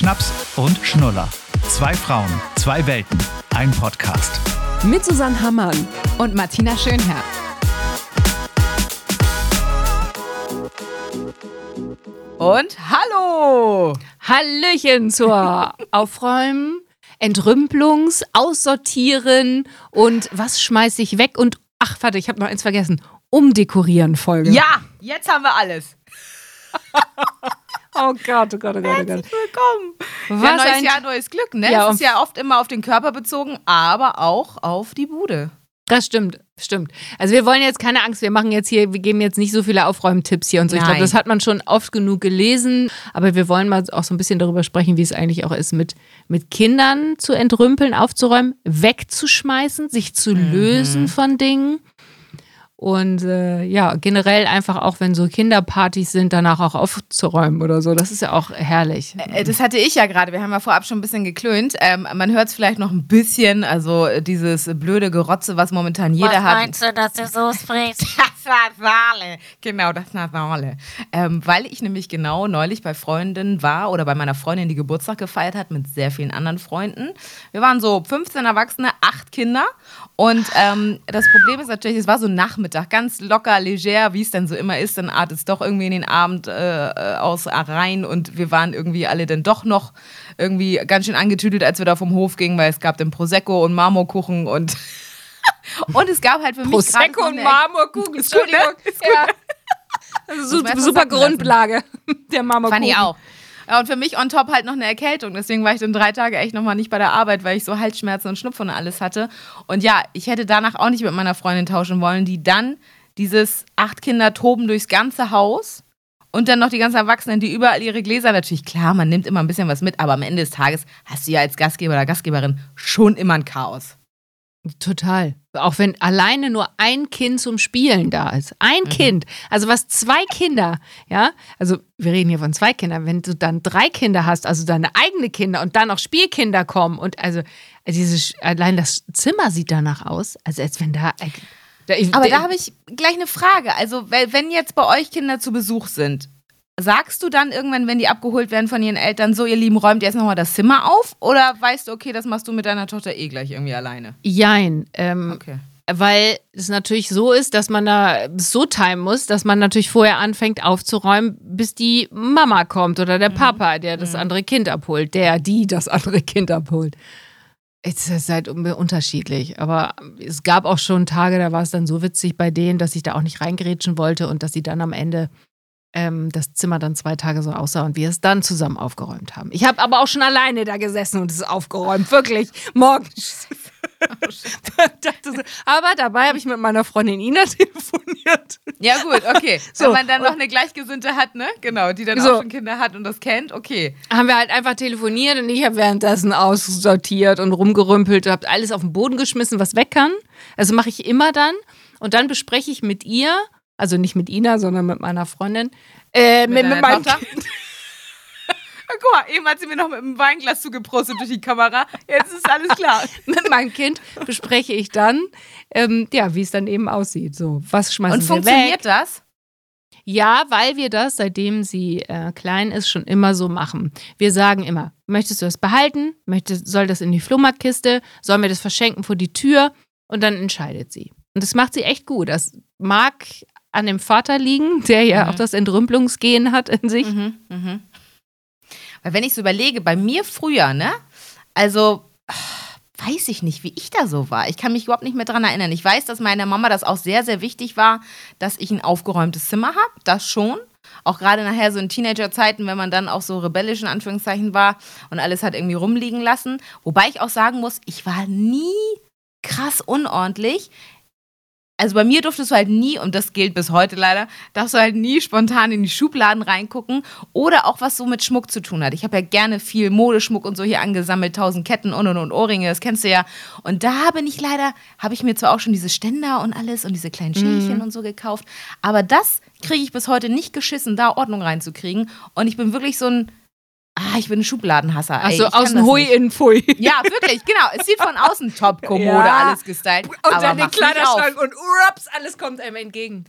Schnaps und Schnuller. Zwei Frauen, zwei Welten, ein Podcast. Mit Susanne Hammann und Martina Schönherr. Und hallo! Hallöchen zur Aufräumen, Entrümpelungs-, Aussortieren und was schmeiße ich weg und ach, warte, ich habe noch eins vergessen. Umdekorieren Folge. Ja, jetzt haben wir alles. oh Gott, oh Gott, oh Gott, oh Gott. Herzlich willkommen. Was ja, neues Jahr, neues Glück, ne? Ja, es ist ja oft immer auf den Körper bezogen, aber auch auf die Bude. Das stimmt, stimmt. Also wir wollen jetzt keine Angst, wir machen jetzt hier, wir geben jetzt nicht so viele Aufräumtipps hier und so. Ich glaube, das hat man schon oft genug gelesen, aber wir wollen mal auch so ein bisschen darüber sprechen, wie es eigentlich auch ist, mit, mit Kindern zu entrümpeln, aufzuräumen, wegzuschmeißen, sich zu mhm. lösen von Dingen. Und äh, ja, generell einfach auch, wenn so Kinderpartys sind, danach auch aufzuräumen oder so. Das ist ja auch herrlich. Äh, das hatte ich ja gerade. Wir haben ja vorab schon ein bisschen geklönt. Ähm, man hört es vielleicht noch ein bisschen, also dieses blöde Gerotze, was momentan jeder was hat. Was meinst du, dass du so sprichst? das Nasale. Genau, das Nasale. Ähm, weil ich nämlich genau neulich bei Freundinnen war oder bei meiner Freundin, die Geburtstag gefeiert hat mit sehr vielen anderen Freunden. Wir waren so 15 Erwachsene, acht Kinder. Und ähm, das Problem ist natürlich, es war so Nachmittag, ganz locker, leger, wie es dann so immer ist. Dann artet es doch irgendwie in den Abend äh, äh aus rein und wir waren irgendwie alle dann doch noch irgendwie ganz schön angetüdelt, als wir da vom Hof gingen, weil es gab dann Prosecco und Marmorkuchen und und es gab halt für mich Prosecco und Marmorkuchen. Ist gut, ne? Ist gut. Ja. Also super, super Grundlage der Marmorkuchen. Fand ich auch. Und für mich on top halt noch eine Erkältung. Deswegen war ich dann drei Tage echt nochmal nicht bei der Arbeit, weil ich so Halsschmerzen und Schnupfen und alles hatte. Und ja, ich hätte danach auch nicht mit meiner Freundin tauschen wollen, die dann dieses acht Kinder toben durchs ganze Haus. Und dann noch die ganzen Erwachsenen, die überall ihre Gläser, natürlich klar, man nimmt immer ein bisschen was mit, aber am Ende des Tages hast du ja als Gastgeber oder Gastgeberin schon immer ein Chaos. Total. Auch wenn alleine nur ein Kind zum Spielen da ist. Ein mhm. Kind. Also was zwei Kinder, ja, also wir reden hier von zwei Kindern, wenn du dann drei Kinder hast, also deine eigenen Kinder und dann noch Spielkinder kommen und also dieses, allein das Zimmer sieht danach aus, als, als wenn da. da Aber da habe ich gleich eine Frage. Also, wenn jetzt bei euch Kinder zu Besuch sind, Sagst du dann irgendwann, wenn die abgeholt werden von ihren Eltern, so, ihr Lieben, räumt jetzt nochmal das Zimmer auf? Oder weißt du, okay, das machst du mit deiner Tochter eh gleich irgendwie alleine? Jein. Ähm, okay. Weil es natürlich so ist, dass man da so timen muss, dass man natürlich vorher anfängt aufzuräumen, bis die Mama kommt oder der mhm. Papa, der das mhm. andere Kind abholt, der, die das andere Kind abholt. Es ist halt unterschiedlich. Aber es gab auch schon Tage, da war es dann so witzig bei denen, dass ich da auch nicht reingerätschen wollte und dass sie dann am Ende ähm, das Zimmer dann zwei Tage so aussah und wir es dann zusammen aufgeräumt haben. Ich habe aber auch schon alleine da gesessen und es aufgeräumt, wirklich. Morgens. aber dabei habe ich mit meiner Freundin Ina telefoniert. Ja, gut, okay. So. Wenn man dann noch eine Gleichgesinnte hat, ne? Genau, die dann so. auch schon Kinder hat und das kennt, okay. Haben wir halt einfach telefoniert und ich habe währenddessen aussortiert und rumgerümpelt, habe alles auf den Boden geschmissen, was weg kann. Also mache ich immer dann. Und dann bespreche ich mit ihr, also nicht mit Ina, sondern mit meiner Freundin. Äh, mit, mit, mit meinem Kind. Guck mal, eben hat sie mir noch mit einem Weinglas zugeprostet durch die Kamera. Jetzt ist alles klar. mit meinem Kind bespreche ich dann, ähm, ja, wie es dann eben aussieht. So, was schmeißen Und funktioniert das? Ja, weil wir das, seitdem sie äh, klein ist, schon immer so machen. Wir sagen immer, möchtest du das behalten? Möchtest, soll das in die Flohmarktkiste? Sollen wir das verschenken vor die Tür? Und dann entscheidet sie. Und das macht sie echt gut. Das mag an dem Vater liegen, der ja mhm. auch das Entrümpelungsgehen hat in sich. Mhm, mhm. Weil wenn ich so überlege, bei mir früher, ne? Also weiß ich nicht, wie ich da so war. Ich kann mich überhaupt nicht mehr dran erinnern. Ich weiß, dass meiner Mama das auch sehr, sehr wichtig war, dass ich ein aufgeräumtes Zimmer habe. Das schon. Auch gerade nachher so in Teenagerzeiten, wenn man dann auch so rebellisch in Anführungszeichen war und alles hat irgendwie rumliegen lassen. Wobei ich auch sagen muss, ich war nie krass unordentlich also bei mir durftest du halt nie, und das gilt bis heute leider, darfst du halt nie spontan in die Schubladen reingucken oder auch was so mit Schmuck zu tun hat. Ich habe ja gerne viel Modeschmuck und so hier angesammelt, tausend Ketten und und und Ohrringe, das kennst du ja. Und da bin ich leider, habe ich mir zwar auch schon diese Ständer und alles und diese kleinen Schälchen mhm. und so gekauft, aber das kriege ich bis heute nicht geschissen, da Ordnung reinzukriegen. Und ich bin wirklich so ein Ah, ich bin ein Schubladenhasser. Also außen Hui, innen Pfui. Ja, wirklich, genau. Es sieht von außen top, Kommode, ja. alles gestylt. Und dann den Kleiderschrank und ups, alles kommt einem entgegen.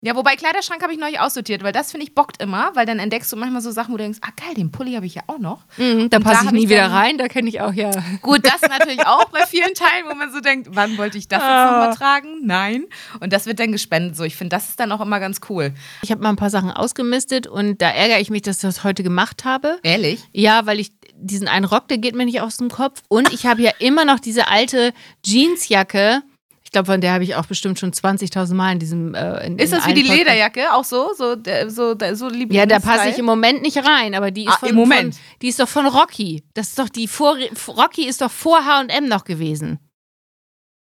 Ja, wobei Kleiderschrank habe ich neulich aussortiert, weil das finde ich bockt immer, weil dann entdeckst du manchmal so Sachen, wo du denkst, ah geil, den Pulli habe ich ja auch noch. Mhm, da passe ich nie ich wieder rein, da kenne ich auch ja. Gut, das natürlich auch bei vielen Teilen, wo man so denkt, wann wollte ich das jetzt Ah. nochmal tragen? Nein. Und das wird dann gespendet. So, ich finde, das ist dann auch immer ganz cool. Ich habe mal ein paar Sachen ausgemistet und da ärgere ich mich, dass ich das heute gemacht habe. Ehrlich? Ja, weil ich diesen einen Rock, der geht mir nicht aus dem Kopf. Und ich habe ja immer noch diese alte Jeansjacke. Ich glaube, von der habe ich auch bestimmt schon 20.000 Mal in diesem. Äh, in, Ist das wie die Podcast- Lederjacke auch so? So, der- so, der- so Lieblings Ja, da passe ich im Moment nicht rein, aber die ist Ah, von, im Moment. Von, die ist doch von Rocky. Das ist doch die vor Rocky ist doch vor H&M noch gewesen.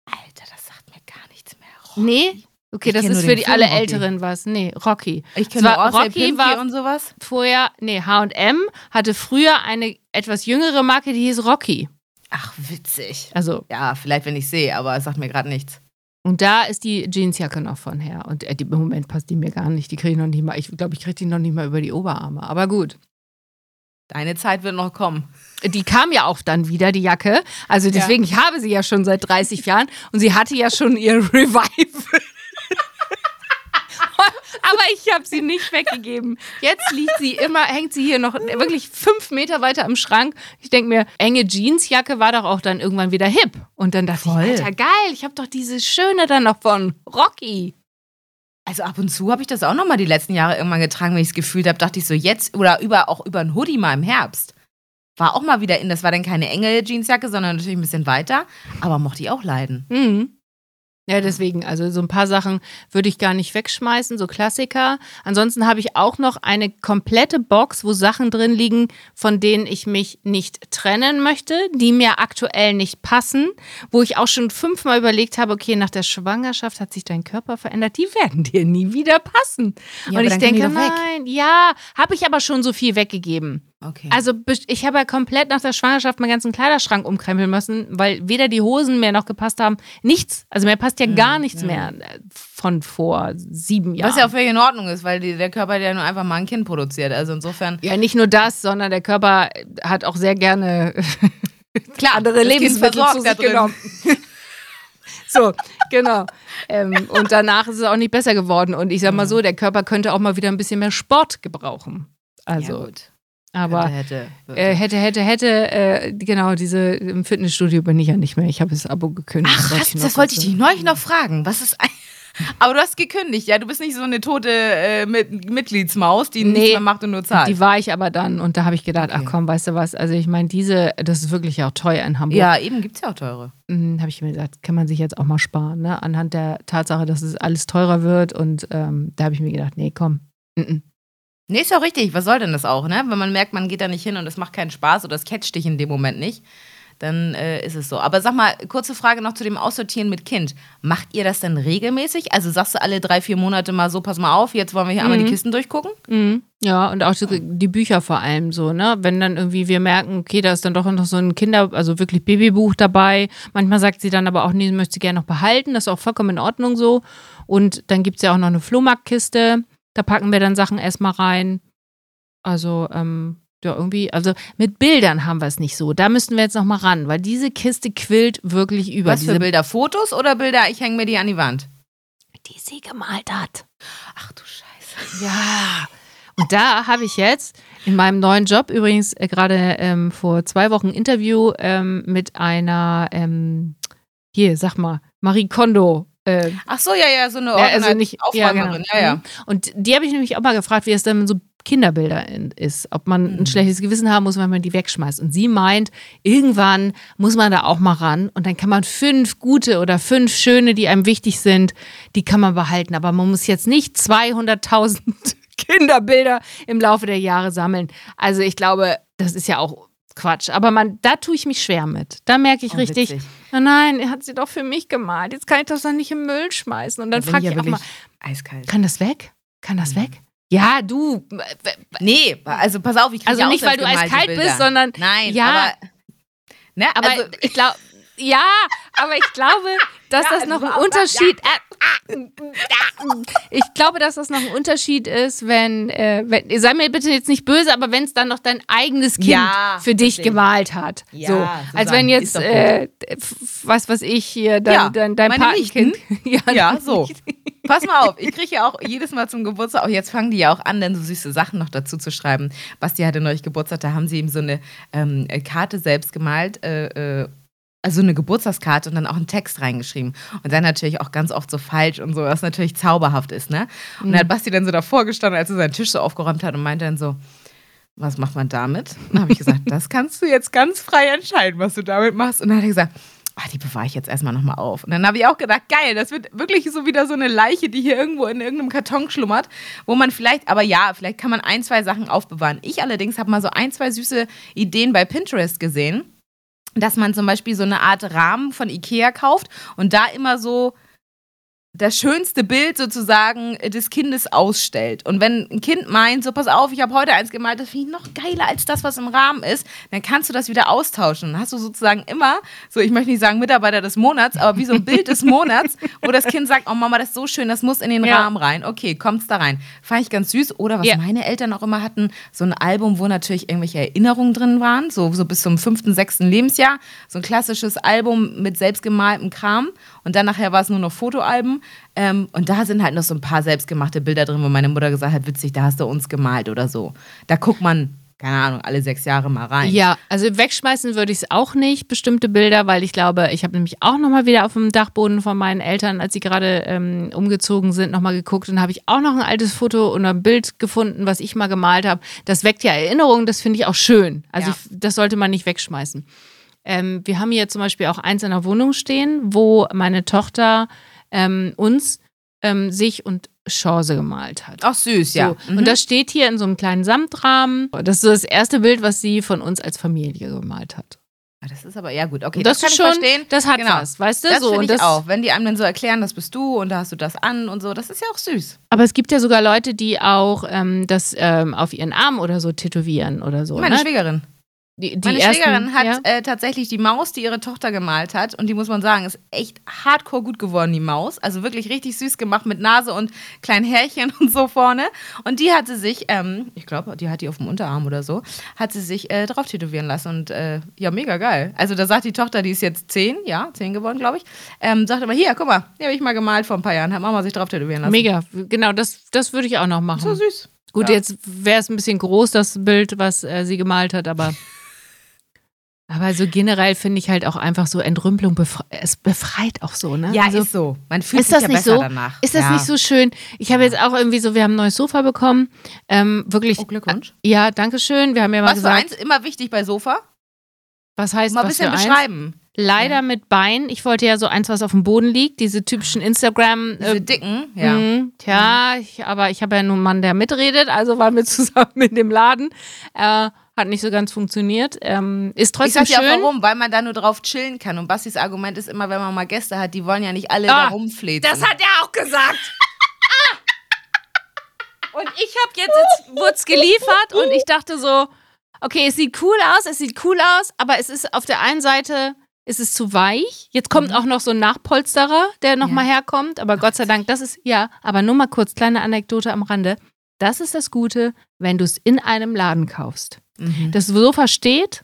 Alter, das sagt mir gar nichts mehr. Nee? Okay, Ich das ist für die Film alle Rocky. Älteren was. Nee, Rocky. Ich kenne war- auch Rocky Rocky war- und sowas. Vorher, nee, H&M hatte früher eine etwas jüngere Marke, die hieß Rocky. Ach, witzig. Also, Ja, vielleicht, wenn ich sehe, aber es sagt mir gerade nichts. und da ist die Jeansjacke noch von her. Und äh, die, im Moment passt die mir gar nicht. Die kriege ich noch nicht mal. Ich glaube, ich kriege die noch nicht mal über die Oberarme. Aber gut. Deine Zeit wird noch kommen. Die kam ja auch dann wieder, die Jacke. Also deswegen, ich habe sie ja schon seit 30 Jahren und sie hatte ja schon ihr Revival. Aber ich habe sie nicht weggegeben. Jetzt liegt sie immer, hängt sie hier noch wirklich fünf Meter weiter im Schrank. Ich denke mir, enge Jeansjacke war doch auch dann irgendwann wieder hip. Und dann dachte Voll. ich, Alter, geil, ich habe doch diese schöne dann noch von Rocky. Also ab und zu habe ich das auch noch mal die letzten Jahre irgendwann getragen, wenn ich es gefühlt habe, dachte ich so jetzt oder über auch über ein Hoodie mal im Herbst. War auch mal wieder in, das war dann keine enge Jeansjacke, sondern natürlich ein bisschen weiter, aber mochte ich auch leiden. Mhm. Ja, deswegen, also so ein paar Sachen würde ich gar nicht wegschmeißen, so Klassiker. Ansonsten habe ich auch noch eine komplette Box, wo Sachen drin liegen, von denen ich mich nicht trennen möchte, die mir aktuell nicht passen, wo ich auch schon fünfmal überlegt habe, okay, nach der Schwangerschaft hat sich dein Körper verändert, die werden dir nie wieder passen. Ja, aber Und ich denke, nein, ja, habe ich aber schon so viel weggegeben. Okay. Also ich habe ja komplett nach der Schwangerschaft meinen ganzen Kleiderschrank umkrempeln müssen, weil weder die Hosen mehr noch gepasst haben. Nichts. Also mir passt ja gar nichts mehr äh, von vor sieben Jahren. Was ja auch völlig in Ordnung ist, weil die, der Körper ja nur einfach mal ein Kind produziert. Also insofern. ja, nicht nur das, sondern der Körper hat auch sehr gerne Klar, andere Lebensmittel zu sich genommen. so, genau. Ähm, und danach ist es auch nicht besser geworden. Und ich sag mal so, der Körper könnte auch mal wieder ein bisschen mehr Sport gebrauchen. Also, ja, gut. Aber hätte, hätte. Äh, hätte, hätte, hätte, äh, genau, diese im Fitnessstudio bin ich ja nicht mehr. Ich habe das Abo gekündigt. Ach, noch das wollte ich dich neulich noch fragen. Was ist ein Aber du hast gekündigt, ja? Du bist nicht so eine tote äh, Mit Mitgliedsmaus, die nichts Nee, mehr macht und nur zahlt. Die war ich aber dann und da habe ich gedacht, Okay. ach komm, weißt du was, also ich meine, diese, das ist wirklich auch teuer in Hamburg. ja, eben gibt's ja auch teure. Hm, habe ich mir gedacht, kann man sich jetzt auch mal sparen, ne? Anhand der Tatsache, dass es alles teurer wird und ähm, da habe ich mir gedacht, nee, komm. Mm-mm. Nee, ist ja auch richtig. Was soll denn das auch, ne? Wenn man merkt, man geht da nicht hin und es macht keinen Spaß oder es catcht dich in dem Moment nicht, dann äh, ist es so. Aber sag mal, kurze Frage noch zu dem Aussortieren mit Kind. Macht ihr das denn regelmäßig? Also sagst du alle drei, vier Monate mal so, pass mal auf, jetzt wollen wir hier einmal die Kisten durchgucken? Mhm. Ja, und auch die, die Bücher vor allem so, ne? Wenn dann irgendwie wir merken, okay, da ist dann doch noch so ein Kinder-, also wirklich Babybuch dabei. Manchmal sagt sie dann aber auch, nee, möchte sie gerne noch behalten. Das ist auch vollkommen in Ordnung so. Und dann gibt es ja auch noch eine Flohmarktkiste. Da packen wir dann Sachen erstmal rein. Also, ähm, ja, irgendwie, also mit Bildern haben wir es nicht so. Da müssten wir jetzt noch mal ran, weil diese Kiste quillt wirklich über. Was für diese, Bilder? Fotos oder Bilder, ich hänge mir die an die Wand? die sie gemalt hat. Ach du Scheiße. Ja. Und da habe ich jetzt in meinem neuen Job übrigens äh, gerade ähm, vor zwei Wochen ein Interview ähm, mit einer, ähm, hier, sag mal, Marie Kondo. Äh, Ach so, ja, ja, so eine ja, also Ordnung- nicht Aufräumerin. genau. Ja, ja. Mhm. Und die habe ich nämlich auch mal gefragt, wie es denn mit so Kinderbilder in, ist. Ob man Mhm. ein schlechtes Gewissen haben muss, wenn man die wegschmeißt. Und sie meint, irgendwann muss man da auch mal ran und dann kann man fünf gute oder fünf schöne, die einem wichtig sind, die kann man behalten. Aber man muss jetzt nicht 200.000 Kinderbilder im Laufe der Jahre sammeln. Also ich glaube, das ist ja auch Quatsch. Aber man, da tue ich mich schwer mit. Da merke ich Oh, richtig, witzig. na nein, er hat sie doch für mich gemalt. Jetzt kann ich das doch nicht im Müll schmeißen. Und dann Da frage ich ja auch mal, eiskalt. kann das weg? Kann Mhm. das weg? Ja, du. Nee, also pass auf, ich kriege Also ja nicht, weil du eiskalt Bilder. bist, sondern. Nein, Ja. aber. Ne, Aber also, ich glaube. Ja, aber ich glaube, dass Ja, das also noch ein Unterschied. Äh, ich glaube, dass das noch ein Unterschied ist, wenn, äh, wenn sei mir bitte jetzt nicht böse, aber wenn es dann noch dein eigenes Kind Ja, für dich gemalt hat. Ja, so, Susanne, als wenn jetzt äh, was was ich hier dein, Ja, dein, dein Patenkind. ja, Ja, so. Pass mal auf, ich kriege ja auch jedes Mal zum Geburtstag, auch jetzt fangen die ja auch an, dann so süße Sachen noch dazu zu schreiben. Basti hatte neulich Geburtstag, da haben sie ihm so eine ähm, Karte selbst gemalt, äh, also eine Geburtstagskarte und dann auch einen Text reingeschrieben. Und dann natürlich auch ganz oft so falsch und so, was natürlich zauberhaft ist, ne? Und dann hat Basti dann so davor gestanden, als er seinen Tisch so aufgeräumt hat und meinte dann so, was macht man damit? Und dann habe ich gesagt, das kannst du jetzt ganz frei entscheiden, was du damit machst. Und dann hat er gesagt, ach, die bewahre ich jetzt erstmal nochmal auf. Und dann habe ich auch gedacht, geil, das wird wirklich so wieder so eine Leiche, die hier irgendwo in irgendeinem Karton schlummert, wo man vielleicht, aber ja, vielleicht kann man ein, zwei Sachen aufbewahren. Ich allerdings habe mal so ein, zwei süße Ideen bei Pinterest gesehen, dass man zum Beispiel so eine Art Rahmen von Ikea kauft und da immer so das schönste Bild sozusagen des Kindes ausstellt. Und wenn ein Kind meint, so pass auf, ich habe heute eins gemalt, das finde ich noch geiler als das, was im Rahmen ist, dann kannst du das wieder austauschen. Dann hast du sozusagen immer, so ich möchte nicht sagen Mitarbeiter des Monats, aber wie so ein Bild des Monats, wo das Kind sagt, oh Mama, das ist so schön, das muss in den Ja. Rahmen rein. Okay, kommt's da rein. Fand ich ganz süß. Oder was Ja. meine Eltern auch immer hatten, so ein Album, wo natürlich irgendwelche Erinnerungen drin waren, so, so bis zum fünften, sechsten Lebensjahr. So ein klassisches Album mit selbstgemaltem Kram. Und dann nachher war es nur noch Fotoalben. Ähm, und da sind halt noch so ein paar selbstgemachte Bilder drin, wo meine Mutter gesagt hat, witzig, da hast du uns gemalt oder so. Da guckt man, keine Ahnung, alle sechs Jahre mal rein. Ja, also wegschmeißen würde ich es auch nicht, bestimmte Bilder, weil ich glaube, ich habe nämlich auch nochmal wieder auf dem Dachboden von meinen Eltern, als sie gerade ähm, umgezogen sind, nochmal geguckt und habe ich auch noch ein altes Foto oder ein Bild gefunden, was ich mal gemalt habe. Das weckt ja Erinnerungen, das finde ich auch schön. Also Ja. ich, das sollte man nicht wegschmeißen. Ähm, wir haben hier zum Beispiel auch eins in der Wohnung stehen, wo meine Tochter ähm, uns, ähm, sich und Chance gemalt hat. Auch süß, ja. So. Mhm. Und das steht hier in so einem kleinen Samtrahmen. Das ist so das erste Bild, was sie von uns als Familie gemalt hat. Ah, das ist aber, ja gut, okay. Und das, kann ist ich schon, verstehen. das hat Genau. was, weißt du? Das so, finde und ich das, auch. Wenn die einem dann so erklären, das bist du und da hast du das an und so, das ist ja auch süß. Aber es gibt ja sogar Leute, die auch ähm, das ähm, auf ihren Arm oder so tätowieren oder so. Meine ne? Schwägerin. Die, die Meine ersten, Schwägerin hat ja? äh, tatsächlich die Maus, die ihre Tochter gemalt hat. Und die muss man sagen, ist echt hardcore gut geworden, die Maus. Also wirklich richtig süß gemacht mit Nase und kleinen Härchen und so vorne. Und die hatte sich, ähm, ich glaube, die hat die auf dem Unterarm oder so, hat sie sich äh, drauf tätowieren lassen. Und äh, ja, mega geil. Also da sagt die Tochter, die ist jetzt zehn, ja, zehn geworden, glaube ich, ähm, sagt immer, hier, guck mal, die habe ich mal gemalt vor ein paar Jahren, hat Mama sich drauf tätowieren lassen. Mega, genau, das, das würde ich auch noch machen. So süß. Gut, Ja. jetzt wäre es ein bisschen groß, das Bild, was äh, sie gemalt hat, aber. Aber so generell finde ich halt auch einfach so Entrümpelung, befre es befreit auch so, ne? Ja, also, ist so. Man fühlt ist sich das ja nicht besser so? danach. Ist das ja. nicht so schön? Ich habe jetzt auch irgendwie so, wir haben ein neues Sofa bekommen. Ähm, wirklich. Oh, Glückwunsch. Ja, danke schön. Wir haben ja mal Was für gesagt, eins immer wichtig bei Sofa? was heißt Mal ein was bisschen für eins? beschreiben. Leider mit Bein. Ich wollte ja so eins, was auf dem Boden liegt. Diese typischen Instagram. Diese Äh, dicken, ja. mh, tja, ich, aber ich habe ja nur einen Mann, der mitredet, also waren wir zusammen in dem Laden. Äh, hat nicht so ganz funktioniert. Ähm, ist Ich trotzdem sag dir auch schön. warum, weil man da nur drauf chillen kann. Und Bastis Argument ist immer, wenn man mal Gäste hat, die wollen ja nicht alle Ah, da rumflezen. Das hat er auch gesagt. und ich habe jetzt, jetzt wurde es geliefert und ich dachte so, okay, es sieht cool aus, es sieht cool aus, aber es ist auf der einen Seite ist es zu weich. Jetzt kommt auch noch so ein Nachpolsterer, der nochmal Mhm. Ja. herkommt, aber Gott sei Dank, das ist, ja, aber nur mal kurz, kleine Anekdote am Rande. Das ist das Gute, wenn du es in einem Laden kaufst. Mhm. Das Sofa steht,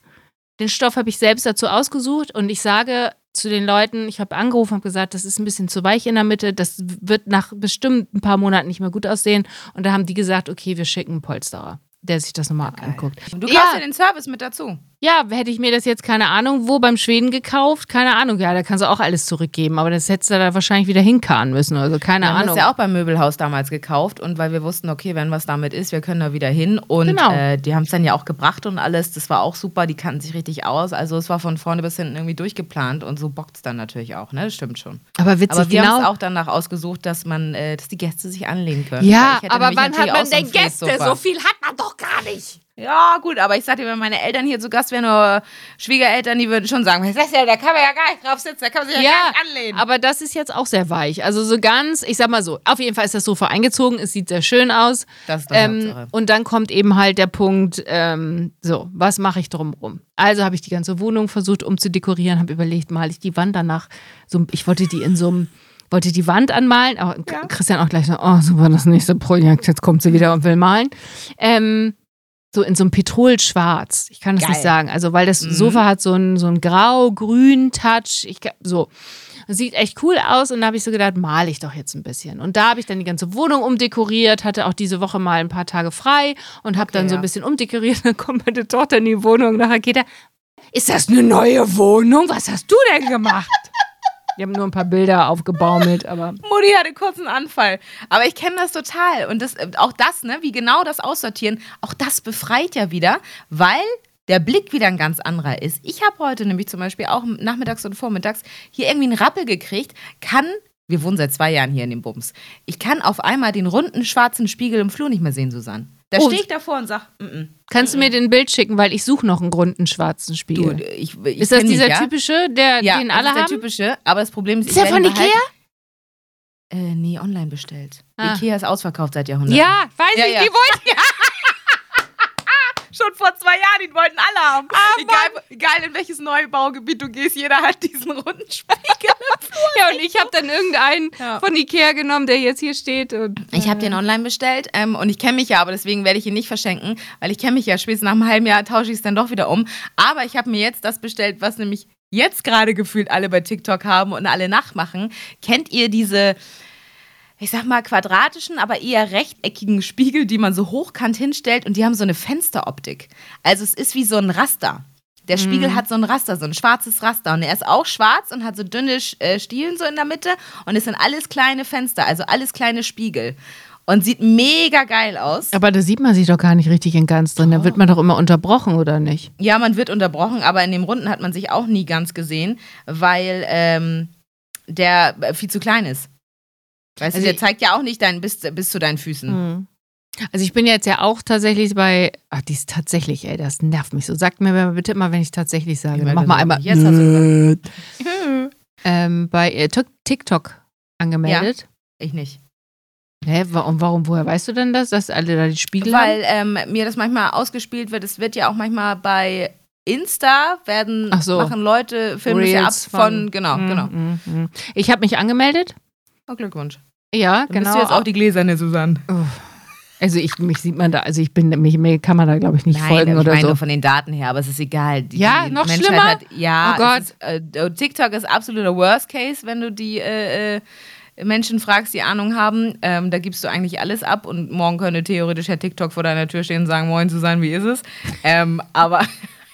den Stoff habe ich selbst dazu ausgesucht und ich sage zu den Leuten, ich habe angerufen und gesagt, das ist ein bisschen zu weich in der Mitte, das wird nach bestimmt ein paar Monaten nicht mehr gut aussehen. Und da haben die gesagt, okay, wir schicken einen Polsterer, der sich das nochmal anguckt. Und du kaufst ja, ja den Service mit dazu. Ja, hätte ich mir das jetzt, keine Ahnung, wo beim Schweden gekauft, keine Ahnung, ja, da kannst du auch alles zurückgeben, aber das hättest du da wahrscheinlich wieder hinkarren müssen, also keine Wir haben Ahnung. das ja auch beim Möbelhaus damals gekauft und weil wir wussten, okay, wenn was damit ist, wir können da wieder hin. Und Genau. äh, die haben es dann ja auch gebracht und alles. Das war auch super, die kannten sich richtig aus. Also es war von vorne bis hinten irgendwie durchgeplant und so bockt es dann natürlich auch, ne? Das stimmt schon. aber witzig, Aber wir genau. haben es auch danach ausgesucht, dass man, äh, dass die Gäste sich anlehnen können. ja, aber wann hat man denn Gäste? So viel hat man doch nicht. Ja, gut, aber ich sagte, wenn meine Eltern hier zu Gast wären oder Schwiegereltern, die würden schon sagen, was ist das denn? Da kann man ja gar nicht drauf sitzen, da kann man sich ja, gar nicht anlehnen. aber das ist jetzt auch sehr weich. Also so ganz, ich sag mal so, auf jeden Fall ist das Sofa eingezogen, es sieht sehr schön aus. Das ist doch Ähm, Hauptsache. und dann kommt eben halt der Punkt, ähm, so, was mache ich drumrum? Also habe ich die ganze Wohnung versucht umzudekorieren, habe überlegt, male ich die Wand danach, so, ich wollte die in so einem, wollte die Wand anmalen, aber Christian auch gleich so, oh, super, das nächste Projekt, jetzt kommt sie wieder und will malen. Ähm, so in so einem Petrolschwarz. Ich kann das Geil. nicht sagen. Also, weil das Mhm. Sofa hat so einen so einen grau-grün Touch. Ich, so. Sieht echt cool aus und da habe ich so gedacht, male ich doch jetzt ein bisschen. Und da habe ich dann die ganze Wohnung umdekoriert, hatte auch diese Woche mal ein paar Tage frei und habe dann so ein bisschen umdekoriert. Dann kommt meine Tochter in die Wohnung und nachher geht er, ist das eine neue Wohnung? Was hast du denn gemacht? Wir haben nur ein paar Bilder aufgebaumelt, aber Mutti hatte kurz einen Anfall. Aber ich kenne das total. Und das, äh, auch das, ne, wie genau das aussortieren, auch das befreit ja wieder, weil der Blick wieder ein ganz anderer ist. Ich habe heute nämlich zum Beispiel auch nachmittags und vormittags hier irgendwie einen Rappel gekriegt, kann. Wir wohnen seit zwei Jahren hier in dem Bums. Ich kann auf einmal den runden schwarzen Spiegel im Flur nicht mehr sehen, Susanne. Da Oh. stehe ich davor und sage, mm -mm. kannst du mir den Bild schicken, weil ich suche noch einen runden schwarzen du, Spiegel. ich, ich ist das dieser ja? typische, der, Ja, den alle ist der haben? typische. Aber das Problem ist, Ist der von Ikea? behalten. Äh, nee, online bestellt. Ah. Ikea ist ausverkauft seit Jahrhunderten. Ja, weiß Ja, ich, ja. die wollten. Schon vor zwei Jahren, die wollten alle haben. Ah, egal, egal in welches Neubaugebiet du gehst, jeder hat diesen runden Spiegel. Ja, und ich habe dann irgendeinen Ja. von Ikea genommen, der jetzt hier steht. Und, Ich habe den online bestellt ähm, und ich kenne mich ja, aber deswegen werde ich ihn nicht verschenken, weil ich kenne mich ja. Spätestens nach einem halben Jahr tausche ich es dann doch wieder um. Aber ich habe mir jetzt das bestellt, was nämlich jetzt gerade gefühlt alle bei TikTok haben und alle nachmachen. Kennt ihr diese, ich sag mal, quadratischen, aber eher rechteckigen Spiegel, die man so hochkant hinstellt und die haben so eine Fensteroptik? Also es ist wie so ein Raster. Der Spiegel hat so ein Raster, so ein schwarzes Raster. Und er ist auch schwarz und hat so dünne äh, Stielen so in der Mitte. Und es sind alles kleine Fenster, also alles kleine Spiegel. Und sieht mega geil aus. aber da sieht man sich doch gar nicht richtig in ganz drin. Da wird man doch immer unterbrochen, oder nicht? Ja, man wird unterbrochen, aber in dem Runden hat man sich auch nie ganz gesehen, weil ähm, der äh, viel zu klein ist. Weißt Also du, der zeigt ja auch nicht dein, bis, bis zu deinen Füßen. Hm. Also ich bin jetzt ja auch tatsächlich bei, ach, die ist tatsächlich, ey, das nervt mich so. Sagt mir bitte immer, wenn ich tatsächlich sage. Mach mal einmal. jetzt hast du ähm, bei äh, Tok- TikTok angemeldet. Ich nicht. Hä, wa- und warum, woher weißt du denn das, dass alle da die Spiegel haben? Weil ähm, mir das manchmal ausgespielt wird. Es wird ja auch manchmal bei Insta werden Ach so. machen Leute ja ab von, von- genau Mm, genau. mm, mm. Ich habe mich angemeldet. Oh, Glückwunsch. Ja, Dann genau. bist du jetzt auch die gläserne Susanne. also ich, mich sieht man da, also ich bin, mich, mir kann man da glaube ich nicht Nein, folgen ich oder meine so. nur von den Daten her, aber es ist egal. Die, Ja, die noch Menschheit schlimmer? Hat, ja, Oh Gott. Ist, äh, TikTok ist absoluter Worst Case, wenn du die äh, äh, Menschen fragst, die Ahnung haben. Ähm, da gibst du eigentlich alles ab und morgen könnte theoretisch Herr TikTok vor deiner Tür stehen und sagen, moin Susanne, wie ist es? Ähm, aber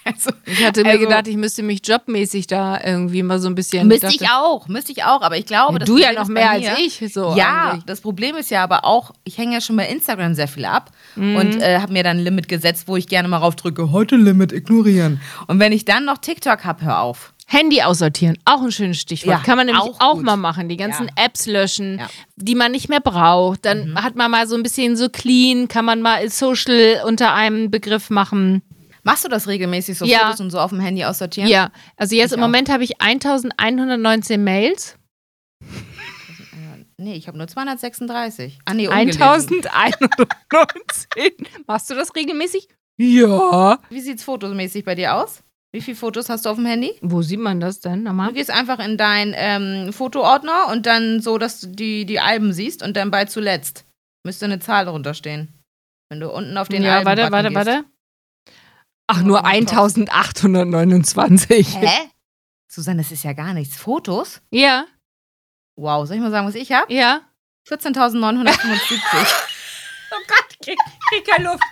also, Ich hatte mir also- gedacht, ich müsste mich jobmäßig da irgendwie mal so ein bisschen. Müsste dachte- ich auch, müsste ich auch, aber ich glaube, Ja, das du ja Problem noch ist mehr als ich. So ja, eigentlich. das Problem ist ja aber auch, ich hänge ja schon bei Instagram sehr viel ab Mhm. und äh, habe mir dann ein Limit gesetzt, wo ich gerne mal raufdrücke, heute Limit ignorieren. Und wenn ich dann noch TikTok habe, hör auf. Handy aussortieren, auch ein schönes Stichwort. Ja, Kann man nämlich auch auch, mal machen. Die ganzen Ja. Apps löschen, Ja. Mhm. die man nicht mehr braucht. Dann hat man mal so ein bisschen so clean, kann man mal Social unter einem Begriff machen. Machst du das regelmäßig, so Ja. Fotos und so auf dem Handy aussortieren? Ja, also jetzt Ich im auch. Moment habe ich 1119 Mails. Nee, ich habe nur 236. Ah, nee, ungelesen. 1119. Machst du das regelmäßig? Ja. Wie sieht's fotomäßig bei dir aus? Wie viele Fotos hast du auf dem Handy? Wo sieht man das denn Du nochmal? gehst einfach in deinen ähm, Fotoordner und dann so, dass du die, die Alben siehst und dann bei zuletzt müsste eine Zahl drunter stehen. Wenn du unten auf den ja, Alben warte, warte, gehst. warte. Ach, nur 1829. Hä? Susanne, das ist ja gar nichts. Fotos? Ja, Wow, soll ich mal sagen, was ich habe? ja. 14.975. Oh Gott, krieg, krieg keine Luft.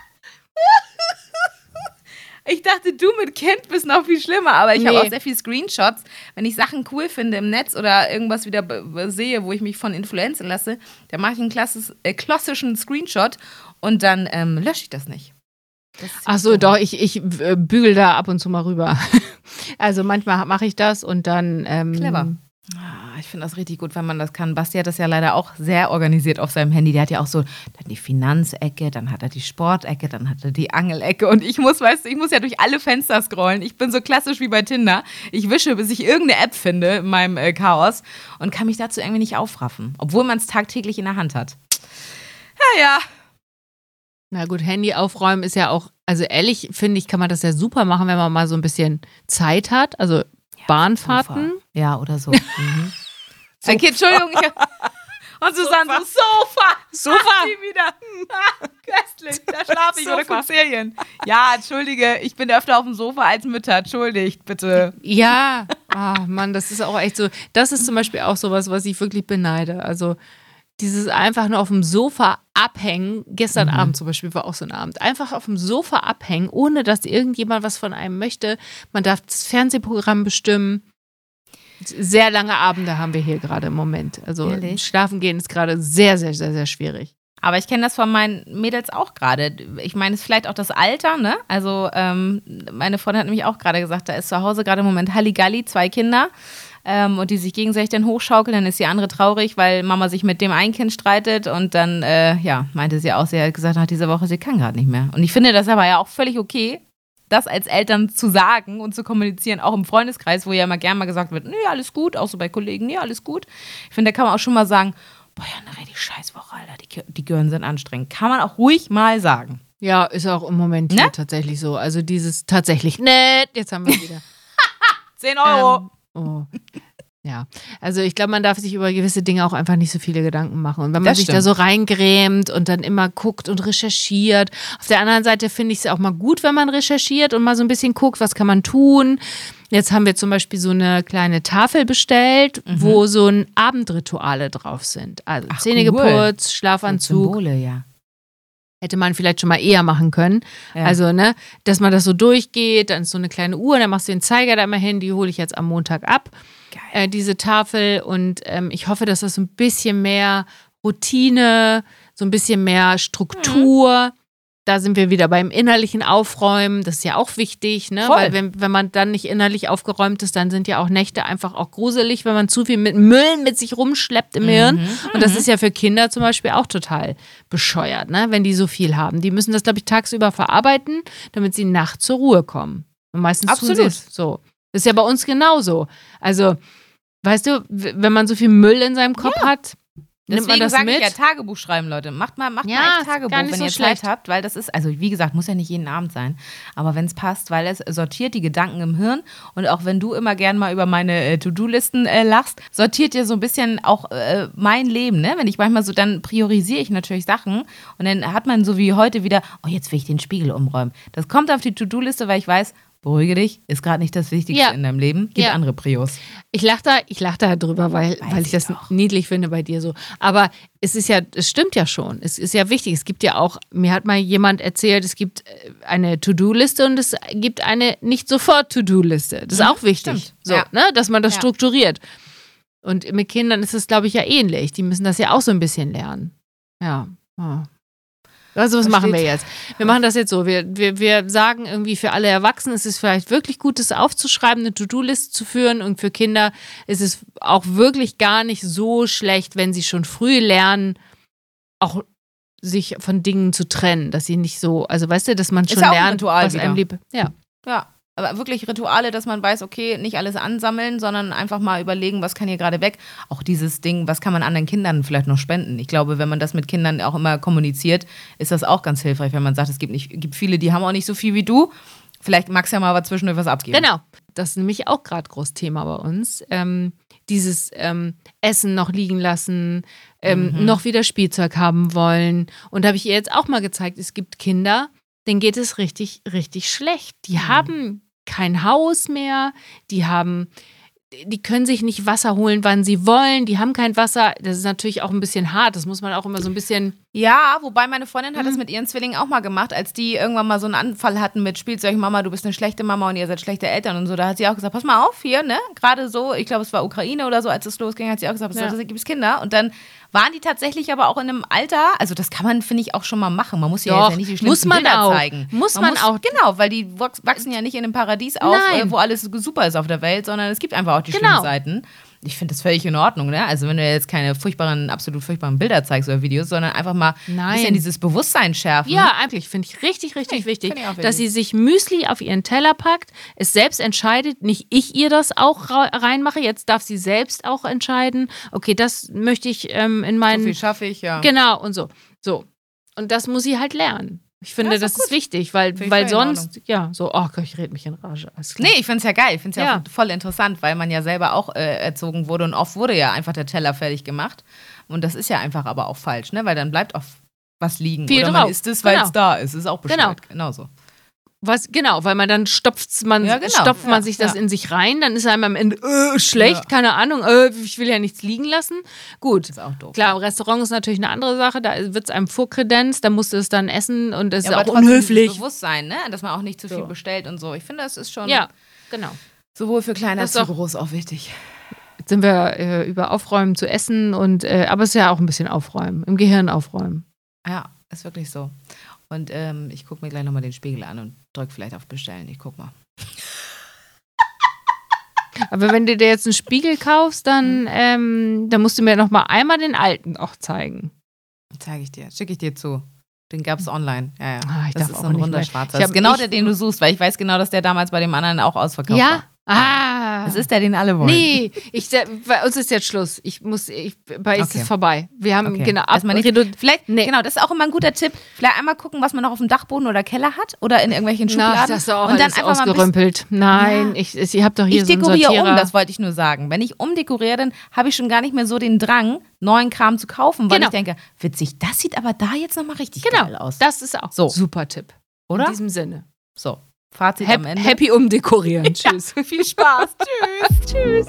ich dachte, du mit Kind bist noch viel schlimmer, aber ich habe Nee. auch sehr viele Screenshots. Wenn ich Sachen cool finde im Netz oder irgendwas wieder sehe, wo ich mich von influenzen lasse, dann mache ich einen äh, klassischen Screenshot und dann ähm, lösche ich das nicht. Ach so, doch, ich, ich äh, bügel da ab und zu mal rüber. Also manchmal mache ich das und dann. Ähm, Clever. Ah, Ich finde das richtig gut, wenn man das kann. Basti hat das ja leider auch sehr organisiert auf seinem Handy. Der hat ja auch so dann die Finanzecke, dann hat er die Sportecke, dann hat er die Angelecke. Und ich muss, weißt du, ich muss ja durch alle Fenster scrollen. Ich bin so klassisch wie bei Tinder. Ich wische, bis ich irgendeine App finde in meinem äh, Chaos und kann mich dazu irgendwie nicht aufraffen. Obwohl man es tagtäglich in der Hand hat. Ja, ja. Na gut, Handy aufräumen ist ja auch, also ehrlich finde ich, kann man das ja super machen, wenn man mal so ein bisschen Zeit hat. Also Bahnfahrten. Sofa. Ja, oder so. Mhm. Okay, Entschuldigung. Ich, und Susanne so, Sofa. Sofa. Ach, die wieder. Köstlich. Da schlafe ich oder Sofa. gucke Serien. Ja, entschuldige. Ich bin öfter auf dem Sofa als Mütter. Entschuldigt, bitte. Ja, Ah, Mann, das ist auch echt so. Das ist zum Beispiel auch sowas, was ich wirklich beneide. Also dieses einfach nur auf dem Sofa abhängen. Gestern Mhm. Abend zum Beispiel war auch so ein Abend. Einfach auf dem Sofa abhängen, ohne dass irgendjemand was von einem möchte. Man darf das Fernsehprogramm bestimmen. Sehr lange Abende haben wir hier gerade im Moment. Also Ehrlich? schlafen gehen ist gerade sehr, sehr, sehr, sehr schwierig. Aber ich kenne das von meinen Mädels auch gerade. Ich meine, es ist vielleicht auch das Alter, ne? Also, ähm, meine Freundin hat nämlich auch gerade gesagt, da ist zu Hause gerade im Moment Halligalli, zwei Kinder. Ähm, und die sich gegenseitig dann hochschaukeln, dann ist die andere traurig, weil Mama sich mit dem einen Kind streitet und dann, äh, ja, meinte sie auch, sie hat gesagt, nach dieser Woche, sie kann gerade nicht mehr. Und ich finde das aber ja auch völlig okay, das als Eltern zu sagen und zu kommunizieren, auch im Freundeskreis, wo ja immer gerne mal gesagt wird, nee, alles gut, auch so bei Kollegen, nee, alles gut. Ich finde, da kann man auch schon mal sagen, boah, ja, eine richtig Scheißwoche, Alter, die, die Gehirn sind anstrengend. Kann man auch ruhig mal sagen. Ja, ist auch im Moment hier Ne? tatsächlich so. Also dieses tatsächlich nett, jetzt haben wir wieder. 10 Ähm, oh. Ja, also ich glaube, man darf sich über gewisse Dinge auch einfach nicht so viele Gedanken machen. Und wenn man Das sich da stimmt. so reingrämt und dann immer guckt und recherchiert. Auf der anderen Seite finde ich es auch mal gut, wenn man recherchiert und mal so ein bisschen guckt, was kann man tun. Jetzt haben wir zum Beispiel so eine kleine Tafel bestellt, wo so ein Abendrituale drauf sind. Also Mhm. Ach, Zähne cool. geputzt, Schlafanzug, Symbole, ja. Hätte man vielleicht schon mal eher machen können. Ja. Also, ne, dass man das so durchgeht, dann ist so eine kleine Uhr, dann machst du den Zeiger da mal hin, die hole ich jetzt am Montag ab, äh, diese Tafel. Und ähm, ich hoffe, dass das so ein bisschen mehr Routine, so ein bisschen mehr Struktur. Da sind wir wieder beim innerlichen Aufräumen. Das ist ja auch wichtig, ne? Voll. Weil wenn, wenn man dann nicht innerlich aufgeräumt ist, dann sind ja auch Nächte einfach auch gruselig, wenn man zu viel mit Müll mit sich rumschleppt im Hirn. Und das ist ja für Kinder zum Beispiel auch total bescheuert, ne? Wenn die so viel haben. Die müssen das, glaube ich, tagsüber verarbeiten, damit sie nachts zur Ruhe kommen. Und meistens tun sie Absolut. es so. Das ist ja bei uns genauso. Also, weißt du, wenn man so viel Müll in seinem Kopf hat, nimmt man Deswegen sage ich ja Tagebuch schreiben, Leute. Macht mal, macht Ja, mal echt Tagebuch, wenn so ihr schlecht. Zeit habt, weil das ist, also wie gesagt, muss ja nicht jeden Abend sein, aber wenn es passt, weil es sortiert die Gedanken im Hirn und auch wenn du immer gern mal über meine äh, To-Do-Listen äh, lachst, sortiert dir so ein bisschen auch äh, mein Leben, ne? Wenn ich manchmal so, dann priorisiere ich natürlich Sachen und dann hat man so wie heute wieder, oh, jetzt will ich den Spiegel umräumen. Das kommt auf die To-Do-Liste, weil ich weiß, beruhige dich, ist gerade nicht das Wichtigste Ja. in deinem Leben. Gib Ja. andere Prios. Ich lache da, ich lach da drüber, weil, Weiß weil ich ich das doch. niedlich finde bei dir so. Aber es ist ja, es stimmt ja schon. Es ist ja wichtig. Es gibt ja auch, mir hat mal jemand erzählt, es gibt äh, eine To-Do-Liste und es gibt eine nicht sofort To-Do-Liste. Das ist auch wichtig. Mhm, stimmt. So, Ja. ne, dass man das strukturiert. Und mit Kindern ist es, glaube ich, ja ähnlich. Die müssen das ja auch so ein bisschen lernen. Ja. ja. Also was machen wir jetzt? Wir machen das jetzt so. Wir, wir, wir sagen irgendwie für alle Erwachsenen ist es vielleicht wirklich gut, das aufzuschreiben, eine To-Do-List zu führen. Und für Kinder ist es auch wirklich gar nicht so schlecht, wenn sie schon früh lernen, auch sich von Dingen zu trennen, dass sie nicht so, also weißt du, dass man schon lernt, was einem lieb. Ja. Ja, aber wirklich Rituale, dass man weiß, okay, nicht alles ansammeln, sondern einfach mal überlegen, was kann hier gerade weg. Auch dieses Ding, was kann man anderen Kindern vielleicht noch spenden. Ich glaube, wenn man das mit Kindern auch immer kommuniziert, ist das auch ganz hilfreich, wenn man sagt, es gibt, nicht, gibt viele, die haben auch nicht so viel wie du. Vielleicht magst du ja mal was zwischendurch was abgeben. Genau. Das ist nämlich auch gerade groß Thema bei uns. Ähm, dieses ähm, Essen noch liegen lassen, ähm, Mhm. noch wieder Spielzeug haben wollen. Und da habe ich ihr jetzt auch mal gezeigt, es gibt Kinder, denen geht es richtig, richtig schlecht. Die Mhm. haben kein Haus mehr, die haben, die können sich nicht Wasser holen, wann sie wollen, die haben kein Wasser. Das ist natürlich auch ein bisschen hart, das muss man auch immer so ein bisschen. Ja, wobei meine Freundin hat das Mhm. mit ihren Zwillingen auch mal gemacht, als die irgendwann mal so einen Anfall hatten mit Spielzeug, Mama, du bist eine schlechte Mama und ihr seid schlechte Eltern und so. Da hat sie auch gesagt, pass mal auf hier, ne? Gerade so, ich glaube, es war Ukraine oder so, als es losging, hat sie auch gesagt, Ja. da gibt es Kinder. Und dann waren die tatsächlich aber auch in einem Alter, also das kann man, finde ich, auch schon mal machen. Man muss ja, Doch, jetzt ja nicht die schlimmsten muss man Bilder auch. zeigen. Muss man auch. Genau, weil die wachs- wachsen ja nicht in einem Paradies auf, Nein. äh, wo alles super ist auf der Welt, sondern es gibt einfach auch die Genau. schlimmen Seiten. Ich finde das völlig in Ordnung, ne? Also wenn du jetzt keine furchtbaren, absolut furchtbaren Bilder zeigst oder Videos, sondern einfach mal ein Nein. bisschen dieses Bewusstsein schärfen. Ja, eigentlich finde ich richtig, richtig ich wichtig. dass sie sich Müsli auf ihren Teller packt, es selbst entscheidet, nicht ich ihr das auch reinmache, jetzt darf sie selbst auch entscheiden, okay, das möchte ich ähm, in So meinen, viel schaffe ich, ja. genau und so, so. Und das muss sie halt lernen. Ich finde, Ja, das doch ist wichtig, weil, weil sonst, ja, so, oh Gott, ich rede mich in Rage. Nee, ich finde es ja geil. Ich finde es ja, Ja. auch voll interessant, weil man ja selber auch äh, erzogen wurde und oft wurde ja einfach der Teller fertig gemacht. Und das ist ja einfach aber auch falsch, ne? Weil dann bleibt auch was liegen. Viel Oder man drauf. isst es, weil es Genau. da ist. Ist auch bescheuert. Genau. Genauso. Was, genau, weil man dann stopft man, Ja, genau. stopft man Ja, sich das ja. in sich rein, dann ist einem am Ende äh, schlecht, keine Ahnung, äh, ich will ja nichts liegen lassen. Gut. ist auch doof. Klar, Restaurant ist natürlich eine andere Sache, da wird es einem vorkredenzt, da musst du es dann essen und Ja, ist auch unhöflich. Bewusstsein, ne? dass man auch nicht zu viel So. bestellt und so. Ich finde, das ist schon Ja, genau. sowohl für klein als auch- groß auch wichtig. Jetzt sind wir äh, über Aufräumen zu essen und äh, aber es ist ja auch ein bisschen aufräumen, im Gehirn aufräumen. Ja, ist wirklich so. Und ähm, ich gucke mir gleich nochmal den Spiegel an und drücke vielleicht auf Bestellen. Ich guck mal. Aber wenn du dir jetzt einen Spiegel kaufst, dann, ähm, dann musst du mir noch mal einmal den alten auch zeigen. Zeige ich dir. Schicke ich dir zu. Den gab es online. Ja, ja. Ah, ich das ist so ein runder schwarzer. Ich Das ist genau der, den du suchst, weil ich weiß genau, dass der damals bei dem anderen auch ausverkauft Ja? war. Ah. Das ist der, den alle wollen. Nee, ich, bei uns ist jetzt Schluss. Ich muss, ich, bei uns Okay. ist vorbei. Wir haben Okay. genau ab, nicht- Vielleicht, Nee. genau, das ist auch immer ein guter Tipp. Vielleicht einmal gucken, was man noch auf dem Dachboden oder Keller hat oder in irgendwelchen Na, Schubladen. das ist auch und dann alles einfach ein bisschen, ausgerümpelt. Nein, Ja. ich, ich, ich habe doch hier ich so einen dekoriere Sortierer. um, das wollte ich nur sagen. Wenn ich umdekoriere, dann habe ich schon gar nicht mehr so den Drang, neuen Kram zu kaufen, weil Genau. ich denke, witzig, das sieht aber da jetzt nochmal richtig genau, geil aus. das ist auch So. super Tipp. Oder? In diesem Sinne. So, Fazit Hap, am Ende. happy umdekorieren. Tschüss. Viel Spaß. Tschüss. Tschüss.